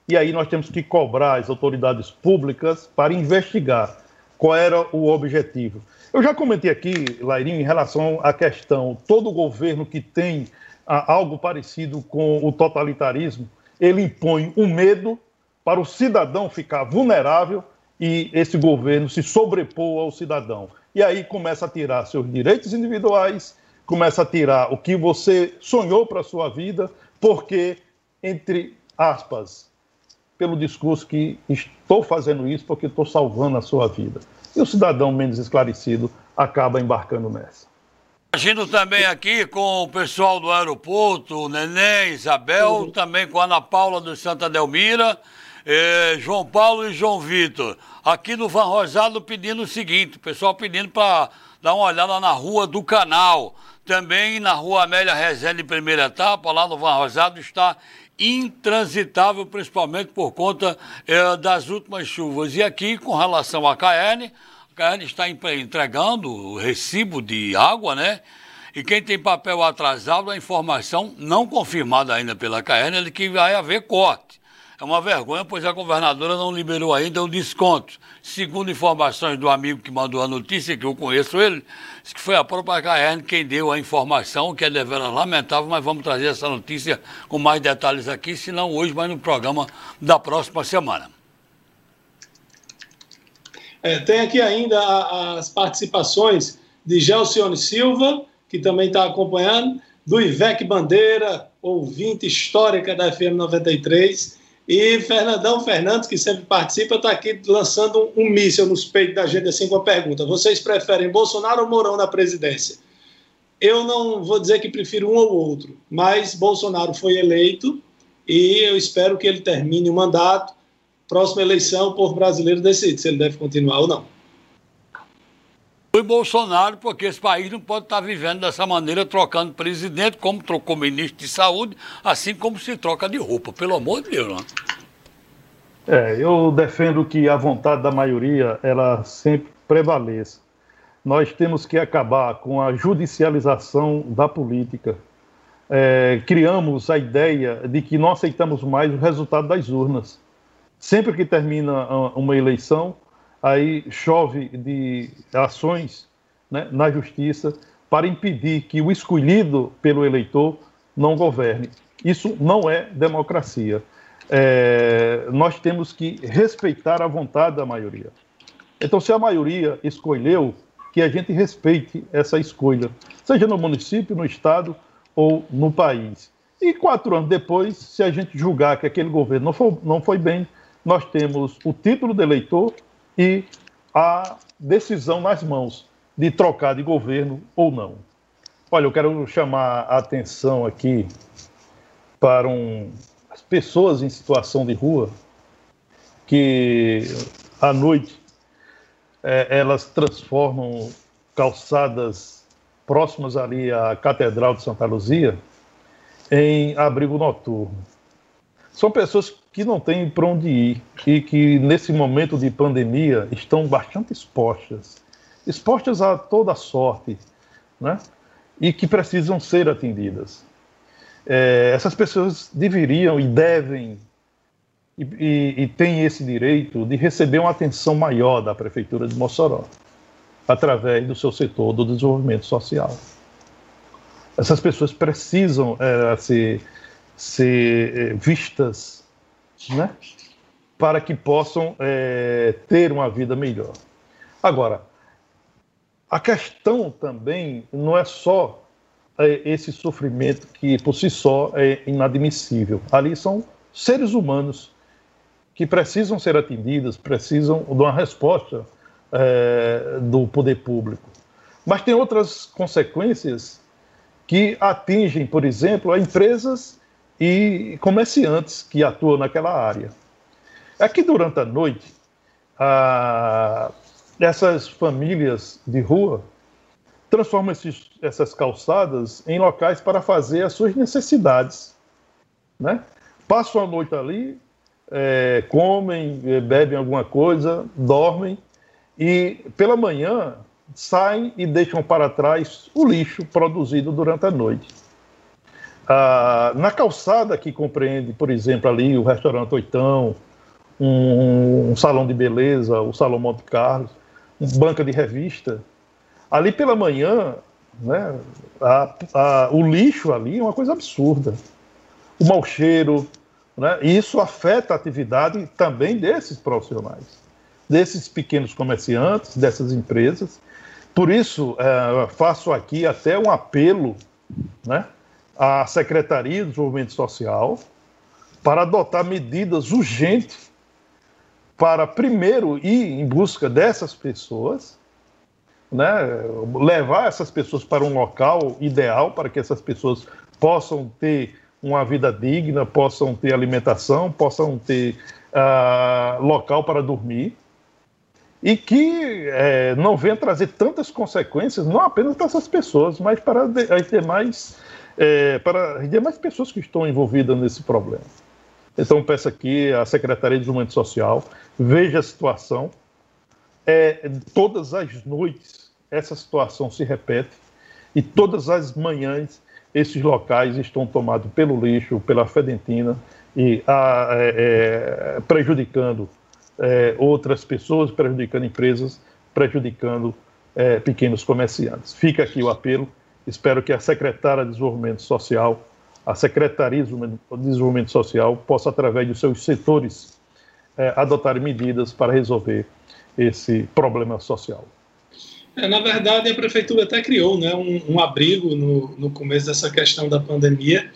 E aí nós temos que cobrar as autoridades públicas para investigar qual era o objetivo. Eu já comentei aqui, Lairinho, em relação à questão, todo governo que tem algo parecido com o totalitarismo, ele impõe o um medo para o cidadão ficar vulnerável e esse governo se sobrepor ao cidadão. E aí começa a tirar seus direitos individuais, começa a tirar o que você sonhou para a sua vida, porque, entre aspas, pelo discurso que estou fazendo isso porque estou salvando a sua vida. E o cidadão menos esclarecido acaba embarcando nessa. Agindo também aqui com o pessoal do aeroporto, o Neném, Isabel, uhum. também com a Ana Paula do Santa Delmira é, João Paulo e João Vitor, aqui no Van Rosado pedindo o seguinte, o pessoal pedindo para dar uma olhada na rua do canal. Também na rua Amélia Rezende, primeira etapa, lá no Van Rosado, está intransitável, principalmente por conta é, das últimas chuvas. E aqui, com relação à KN, KN está entregando o recibo de água, né? E quem tem papel atrasado, a informação não confirmada ainda pela KN é que vai haver corte. É uma vergonha, pois a governadora não liberou ainda o desconto. Segundo informações do amigo que mandou a notícia, que eu conheço ele, disse que foi a própria KR quem deu a informação, que é deveras lamentável, mas vamos trazer essa notícia com mais detalhes aqui, se não hoje, mas no programa da próxima semana. É, tem aqui ainda as participações de Gelcione Silva, que também está acompanhando, do Ivec Bandeira, ouvinte histórica da FM 93, e Fernandão Fernandes, que sempre participa, está aqui lançando um, um míssil nos peitos da gente assim com a pergunta: vocês preferem Bolsonaro ou Mourão na presidência? Eu não vou dizer que prefiro um ou outro, mas Bolsonaro foi eleito e eu espero que ele termine o mandato. Próxima eleição, o povo brasileiro decide se ele deve continuar ou não foi Bolsonaro, porque esse país não pode estar vivendo dessa maneira, trocando presidente, como trocou ministro de saúde, assim como se troca de roupa, pelo amor de Deus. Não? Né? É, eu defendo que a vontade da maioria, ela sempre prevaleça. Nós temos que acabar com a judicialização da política. É, criamos a ideia de que não aceitamos mais o resultado das urnas. Sempre que termina uma eleição, aí chove de ações né, na justiça para impedir que o escolhido pelo eleitor não governe. Isso não é democracia. É, nós temos que respeitar a vontade da maioria. Então, se a maioria escolheu, que a gente respeite essa escolha, seja no município, no estado ou no país. E quatro anos depois, se a gente julgar que aquele governo não foi, não foi bem, nós temos o título de eleitor e a decisão nas mãos de trocar de governo ou não. Olha, eu quero chamar a atenção aqui para um, as pessoas em situação de rua que à noite é, elas transformam calçadas próximas ali à Catedral de Santa Luzia em abrigo noturno. São pessoas que não têm para onde ir e que, nesse momento de pandemia, estão bastante expostas expostas a toda sorte, né? e que precisam ser atendidas. É, essas pessoas deveriam e devem e, e, e têm esse direito de receber uma atenção maior da Prefeitura de Mossoró, através do seu setor do desenvolvimento social. Essas pessoas precisam é, ser, ser é, vistas né, para que possam é, ter uma vida melhor. Agora, a questão também não é só é, esse sofrimento que por si só é inadmissível. Ali são seres humanos que precisam ser atendidos, precisam de uma resposta é, do poder público. Mas tem outras consequências que atingem, por exemplo, a empresas e comerciantes que atuam naquela área. É que durante a noite, a, essas famílias de rua transformam esses, essas calçadas em locais para fazer as suas necessidades. Né? Passam a noite ali, é, comem, é, bebem alguma coisa, dormem e pela manhã saem e deixam para trás o lixo produzido durante a noite. Ah, na calçada que compreende, por exemplo, ali o restaurante Oitão, um, um salão de beleza, o Salão Monte Carlos, banca de revista. Ali pela manhã, né, a, a, o lixo ali é uma coisa absurda. O mau cheiro, né, e isso afeta a atividade também desses profissionais, desses pequenos comerciantes, dessas empresas. Por isso, é, faço aqui até um apelo né, à Secretaria de Desenvolvimento Social para adotar medidas urgentes para primeiro ir em busca dessas pessoas, né, levar essas pessoas para um local ideal para que essas pessoas possam ter uma vida digna, possam ter alimentação, possam ter uh, local para dormir e que é, não venha trazer tantas consequências, não apenas para essas pessoas, mas para as demais, é, para as demais pessoas que estão envolvidas nesse problema. Então, peço aqui à Secretaria de Desenvolvimento Social, veja a situação. É, todas as noites essa situação se repete e todas as manhãs esses locais estão tomados pelo lixo, pela fedentina e a, é, é, prejudicando é, outras pessoas, prejudicando empresas, prejudicando é, pequenos comerciantes. Fica aqui o apelo. Espero que a secretária de Desenvolvimento Social a Secretaria de Desenvolvimento Social possa, através dos seus setores, é, adotar medidas para resolver esse problema social. É, na verdade, a prefeitura até criou né, um, um abrigo no, no começo dessa questão da pandemia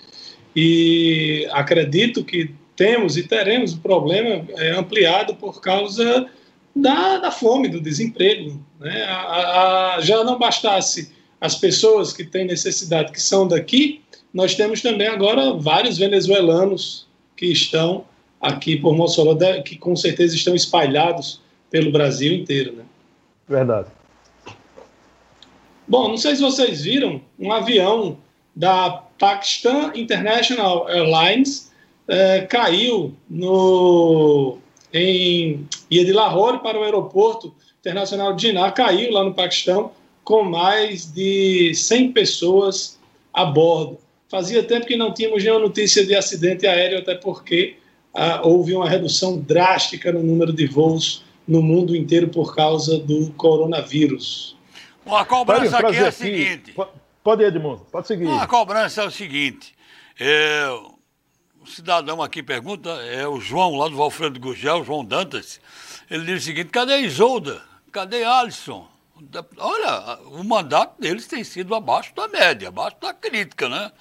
e acredito que temos e teremos o problema é, ampliado por causa da, da, fome, do desemprego. Né? A, a, já não bastasse as pessoas que têm necessidade, que são daqui, nós temos também agora vários venezuelanos que estão aqui por Mossoró, que com certeza estão espalhados pelo Brasil inteiro. Né? Verdade. Bom, não sei se vocês viram, um avião da Pakistan International Airlines é, caiu no, em, ia de Lahore para o aeroporto internacional de Jinnah, caiu lá no Paquistão com mais de 100 pessoas a bordo. Fazia tempo que não tínhamos nenhuma notícia de acidente aéreo, até porque ah, houve uma redução drástica no número de voos no mundo inteiro por causa do coronavírus. Bom, a cobrança aqui é a seguinte. Pode ir, Edmundo, pode seguir. a cobrança é o seguinte. É, o cidadão aqui pergunta, é o João, lá do Valfredo Gugel, João Dantas. Ele diz o seguinte: cadê Isolda? Cadê Alisson? Olha, o mandato deles tem sido abaixo da média, abaixo da crítica, né?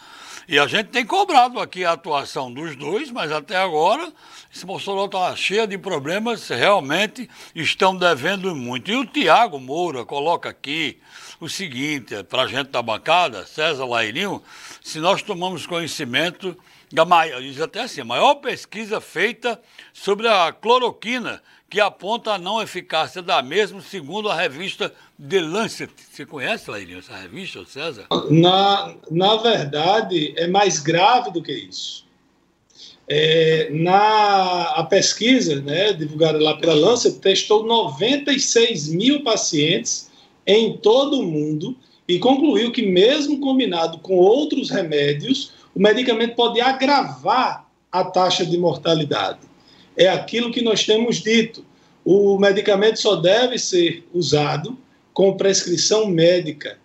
E a gente tem cobrado aqui a atuação dos dois, mas até agora esse Bolsonaro está cheio de problemas, realmente estão devendo muito. E o Tiago Moura coloca aqui o seguinte, para a gente da bancada, César Lairinho, se nós tomamos conhecimento da maior, diz até assim, maior pesquisa feita sobre a cloroquina, que aponta a não eficácia da mesma, segundo a revista The Lancet. Você conhece, Lairinho, essa revista, César? Na, na verdade, é mais grave do que isso. É, na a pesquisa, né, divulgada lá pela Lancet, testou 96 mil pacientes em todo o mundo e concluiu que, mesmo combinado com outros remédios, o medicamento pode agravar a taxa de mortalidade é aquilo que nós temos dito. O medicamento só deve ser usado com prescrição médica.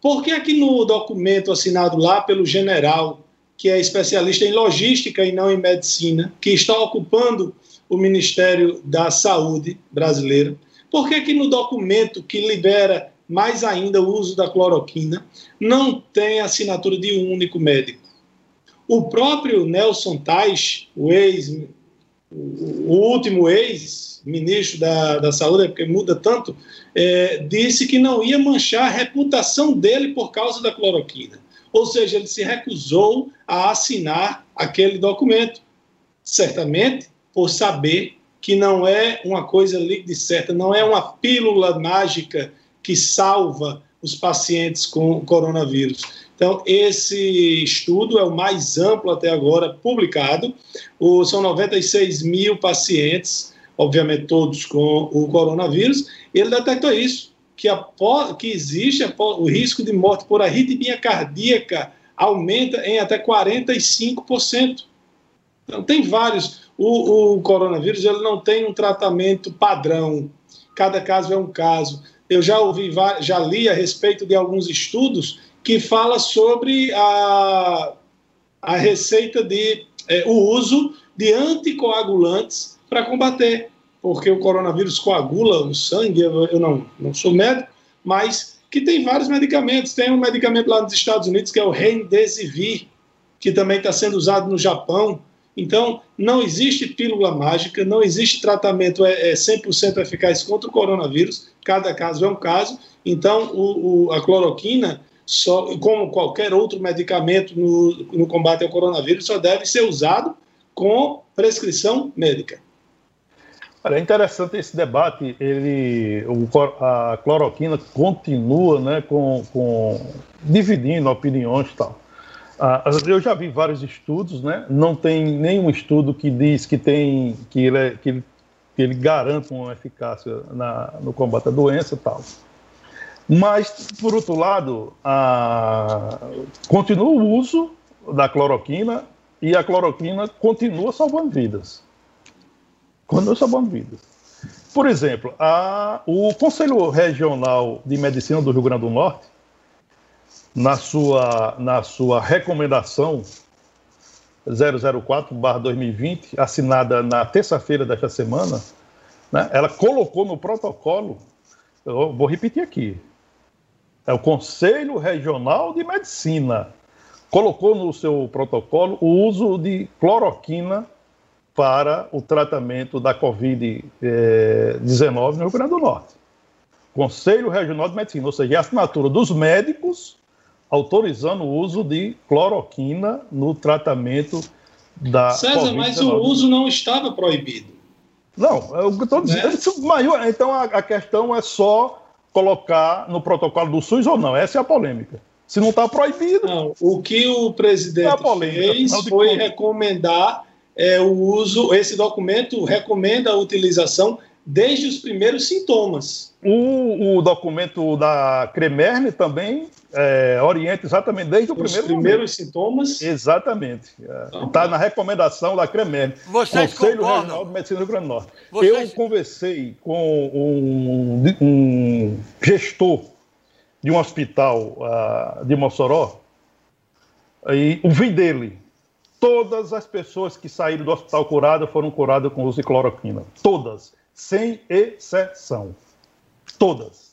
Por que aqui no documento assinado lá pelo general, que é especialista em logística e não em medicina, que está ocupando o Ministério da Saúde brasileiro, por que aqui no documento que libera mais ainda o uso da cloroquina não tem assinatura de um único médico? O próprio Nelson Tais, o ex o último ex-ministro da, da Saúde, porque muda tanto, é, disse que não ia manchar a reputação dele por causa da cloroquina. Ou seja, ele se recusou a assinar aquele documento, certamente por saber que não é uma coisa líquida e certa, não é uma pílula mágica que salva os pacientes com coronavírus. Então, esse estudo é o mais amplo até agora publicado. O, são 96 mil pacientes, obviamente todos com o coronavírus. Ele detectou isso, que, após, que existe o risco de morte por arritmia cardíaca aumenta em até 45%. Então, tem vários. O, o coronavírus ele não tem um tratamento padrão. Cada caso é um caso. Eu já ouvi, já li a respeito de alguns estudos que fala sobre a, a receita de é, o uso de anticoagulantes para combater, porque o coronavírus coagula o sangue. Eu, não, não sou médico, mas que tem vários medicamentos. Tem um medicamento lá nos Estados Unidos que é o Remdesivir, que também está sendo usado no Japão. Então, não existe pílula mágica, não existe tratamento é, é 100% eficaz contra o coronavírus, cada caso é um caso. Então, o, o, a cloroquina só, como qualquer outro medicamento no, no combate ao coronavírus, só deve ser usado com prescrição médica. Olha, é interessante esse debate. Ele, o, a cloroquina continua, né, com, com dividindo opiniões e tal. Ah, eu já vi vários estudos, né? Não tem nenhum estudo que diz que tem que ele, é, que ele, que ele garanta uma eficácia na, no combate à doença e tal. Mas, por outro lado, a... continua o uso da cloroquina e a cloroquina continua salvando vidas. Continua salvando vidas. Por exemplo, a... o Conselho Regional de Medicina do Rio Grande do Norte, na sua, na sua recomendação 004-2020, assinada na terça-feira desta semana, né, ela colocou no protocolo, eu vou repetir aqui, é o Conselho Regional de Medicina, colocou no seu protocolo o uso de cloroquina para o tratamento da Covid-19 no Rio Grande do Norte. Conselho Regional de Medicina, ou seja, a assinatura dos médicos autorizando o uso de cloroquina no tratamento da César, mas o uso não estava proibido. Não, eu estou dizendo, né? então a, a questão é só colocar no protocolo do SUS ou não. Essa é a polêmica. Se não está proibido. Não, o que o presidente é fez foi recomendar é, o uso, esse documento recomenda a utilização desde os primeiros sintomas. O, o documento da Cremerne também é, orienta exatamente desde o os primeiro primeiros momento. sintomas. Exatamente. Então, Está na recomendação da Cremerne, Vocês Conselho concordam? Regional de Medicina do Rio Grande do Norte. Vocês- Eu conversei com um, um gestor de um hospital ah, de Mossoró e ouvi dele. Todas as pessoas que saíram do hospital curadas foram curadas com uso de cloroquina. Todas, sem exceção. Todas.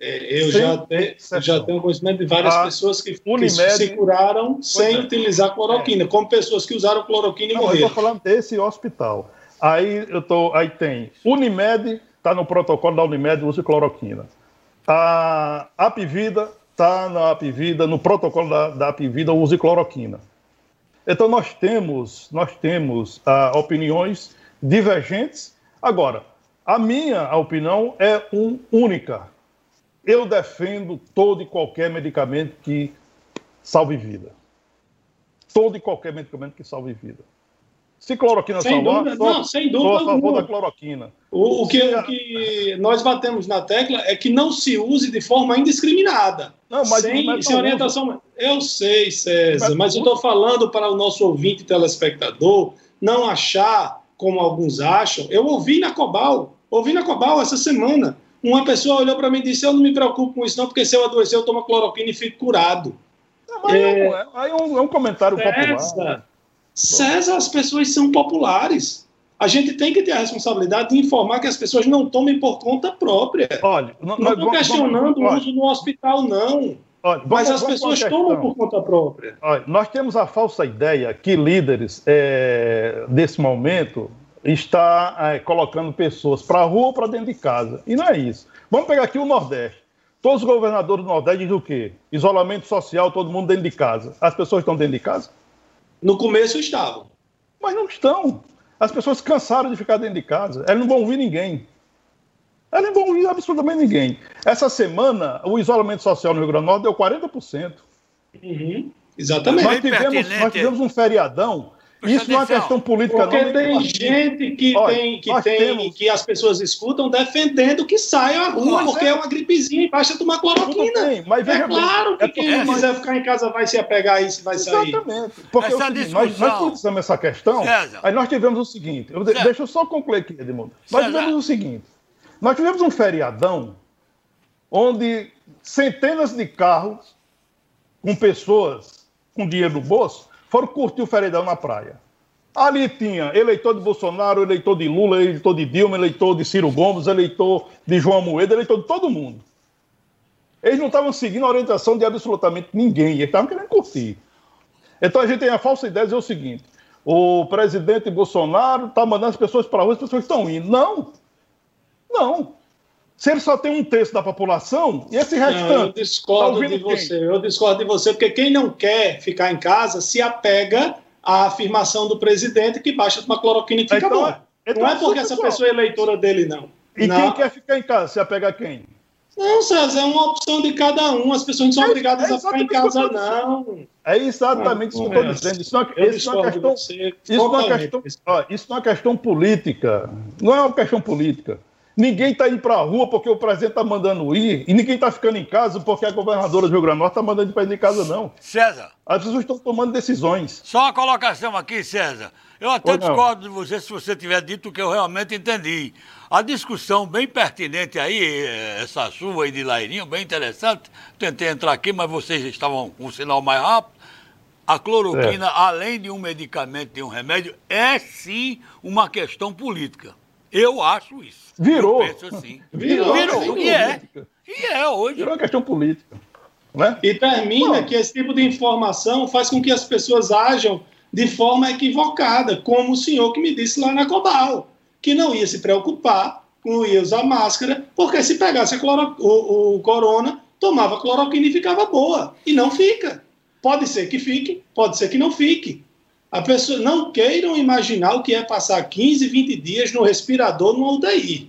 É, eu Sem já, te- eu já tenho conhecimento de várias A pessoas que, que Unimed- se curaram sem é. utilizar cloroquina, como pessoas que usaram cloroquina e Não, eu morreram. estou falando desse hospital. Aí eu tô, aí tem Unimed, está no protocolo da Unimed, uso de cloroquina. A Apivida está na Apivida, no protocolo da, da Apivida, uso de cloroquina. Então nós temos, nós temos ah, opiniões divergentes. Agora, a minha opinião é um, única. Eu defendo todo e qualquer medicamento que salve vida. Todo e qualquer medicamento que salve vida. Se cloroquina Sem salvar, dúvida, sou- não, sem sou dúvida a favor alguma. da cloroquina. O, o que, a- o que nós batemos na tecla é que não se use de forma indiscriminada. Não, mas sem, não é sem orientação. Eu sei, César, Mas- mas eu estou falando para o nosso ouvinte telespectador não achar como alguns acham. Eu ouvi na Cobal, ouvi na Cobal essa semana. Uma pessoa olhou para mim e disse: Eu não me preocupo com isso, não, porque se eu adoecer, eu tomo cloroquina e fico curado. Mas É. é, aí é um, é um comentário popular. César, César, as pessoas são populares. A gente tem que ter a responsabilidade de informar que as pessoas não tomem por conta própria. Olha, não Não estou questionando o uso no hospital, não. Olha, Mas vamos- as vamos pessoas tomam por conta própria. Olha, nós temos a falsa ideia que líderes é, desse momento está é, colocando pessoas para a rua ou para dentro de casa. E não é isso. Vamos pegar aqui o Nordeste. Todos os governadores do Nordeste dizem o quê? Isolamento social, todo mundo dentro de casa. As pessoas estão dentro de casa? No começo estavam. Mas não estão. As pessoas cansaram de ficar dentro de casa. Elas não vão ouvir ninguém. Vão ouvir absolutamente ninguém. Essa semana, o isolamento social no Rio Grande do Norte deu 40%. Uhum. Exatamente. Nós tivemos, nós tivemos um feriadão. Isso não é questão política, Porque não. nem tem gente que Olha, tem, que tem, temos- que as pessoas escutam defendendo que saia à rua, Mas porque é- é uma gripezinha e basta tomar cloroquina. bem, mas É veja bem, claro que é porque quem nós- quiser ficar em casa vai se apegar a isso e vai sair. Exatamente. Porque é o Essa seguinte, nós, discussão- nós politizamos essa questão, César. aí nós tivemos o seguinte, eu deixa eu só concluir aqui, Edmundo. Nós César. tivemos o seguinte, nós tivemos um feriadão onde centenas de carros com pessoas com dinheiro no bolso foram curtir o feriadão na praia. Ali tinha eleitor de Bolsonaro, eleitor de Lula, eleitor de Dilma, eleitor de Ciro Gomes, eleitor de João Moedo, eleitor de todo mundo. Eles não estavam seguindo a orientação de absolutamente ninguém, eles estavam querendo curtir. Então a gente tem a falsa ideia de dizer o seguinte: o presidente Bolsonaro está mandando as pessoas para a rua, as pessoas estão indo. Não! Não! Se ele só tem um terço da população, e esse Não, eu restante. discordo tá de quem? você. Eu discordo de você, porque quem não quer ficar em casa se apega à afirmação do presidente que baixa uma cloroquina e fica Então, bom. então não é porque essa pessoa é eleitora dele, não. E não. quem quer ficar em casa, se apega a quem? Não, César, é uma opção de cada um. As pessoas não são É- obrigadas é a ficar em casa, não. É exatamente isso que eu estou Não, dizendo. Isso não é, isso não é de questão. Isso não, é totalmente. questão, ó, isso não é questão política. Não é uma questão política. Ninguém está indo para a rua porque o presidente está mandando ir, e ninguém está ficando em casa porque a governadora do Rio Grande do Norte está mandando ir para de casa, não. César, As pessoas estão tomando decisões. só uma colocação aqui, César. Eu até não. discordo de você se você tiver dito o que eu realmente entendi. A discussão bem pertinente aí, eh, essa sua aí de Lairinho, bem interessante. Tentei entrar aqui, mas vocês estavam com o sinal mais rápido. A cloroquina, além de um medicamento, de um remédio, é sim uma questão política. Eu acho isso. Virou. Eu penso assim. Virou, Virou. sem E é. E é hoje. Virou uma questão política. Né? E termina Não. que esse tipo de informação faz com que as pessoas ajam de forma equivocada, como o senhor que me disse lá na Cobal, que não ia se preocupar, não ia usar máscara, porque se pegasse a cloro- o, o corona, tomava cloroquina e ficava boa. E não fica. Pode ser que fique, pode ser que não fique. A pessoa não queiram imaginar o que é passar 15, 20 dias no respirador numa UTI.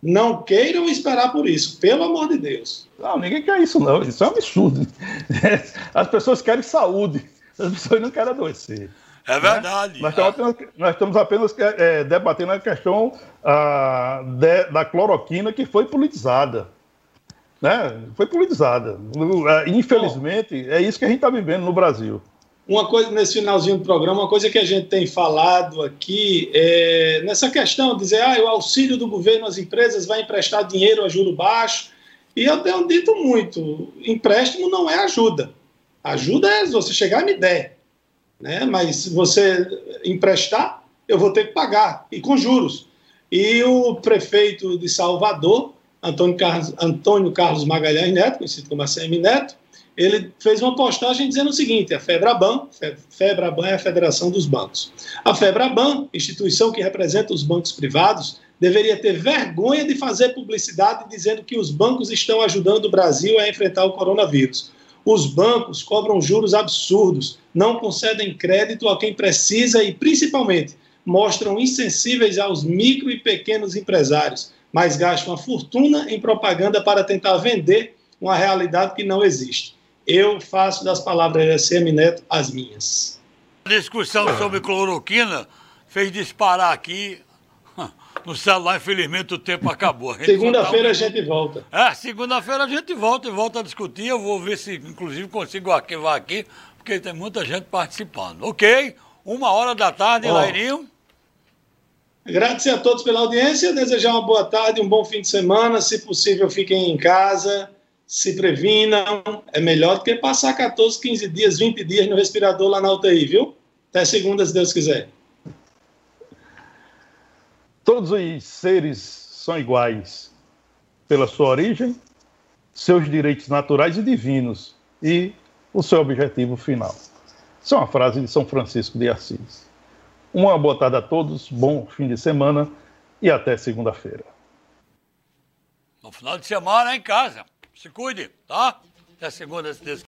Não queiram esperar por isso, pelo amor de Deus. Não, ninguém quer isso, não. Isso é um absurdo. (laughs) As pessoas querem saúde. As pessoas não querem adoecer. É verdade. Né? Nós, estamos apenas, nós, estamos apenas, é, debatendo a questão ah, de, da cloroquina que foi politizada. Né? Foi politizada. Ah, infelizmente, é isso que a gente está vivendo no Brasil. Uma coisa, nesse finalzinho do programa, uma coisa que a gente tem falado aqui é nessa questão, dizer, ah, o auxílio do governo às empresas vai emprestar dinheiro a juro baixo. E eu tenho dito muito, empréstimo não é ajuda. Ajuda é você chegar e me der. Né? Mas se você emprestar, eu vou ter que pagar, e com juros. E o prefeito de Salvador, Antônio Carlos, Antônio Carlos Magalhães Neto, conhecido como ACM Neto, ele fez uma postagem dizendo o seguinte: a FEBRABAN, FEBRABAN é a Federação dos Bancos. A FEBRABAN, instituição que representa os bancos privados, deveria ter vergonha de fazer publicidade dizendo que os bancos estão ajudando o Brasil a enfrentar o coronavírus. Os bancos cobram juros absurdos, não concedem crédito a quem precisa e, principalmente, mostram insensíveis aos micro e pequenos empresários, mas gastam a fortuna em propaganda para tentar vender uma realidade que não existe eu faço das palavras de ACM Neto as minhas. A discussão sobre cloroquina fez disparar aqui (laughs) no celular, infelizmente o tempo acabou. Segunda-feira a gente volta. É, segunda-feira a gente volta e volta a discutir. Eu vou ver se, inclusive, consigo arquivar aqui, porque tem muita gente participando. Ok? Uma hora da tarde, oh. Lairinho. Agradecer a todos pela audiência, desejar uma boa tarde, um bom fim de semana. Se possível, fiquem em casa se previnam, é melhor do que passar 14, 15 dias, 20 dias no respirador lá na UTI, viu? Até segunda, se Deus quiser. Todos os seres são iguais pela sua origem, seus direitos naturais e divinos e o seu objetivo final. Isso é uma frase de São Francisco de Assis. Uma boa tarde a todos, bom fim de semana e até segunda-feira. No final de semana em casa. Se cuide, tá? Até segunda, se Deus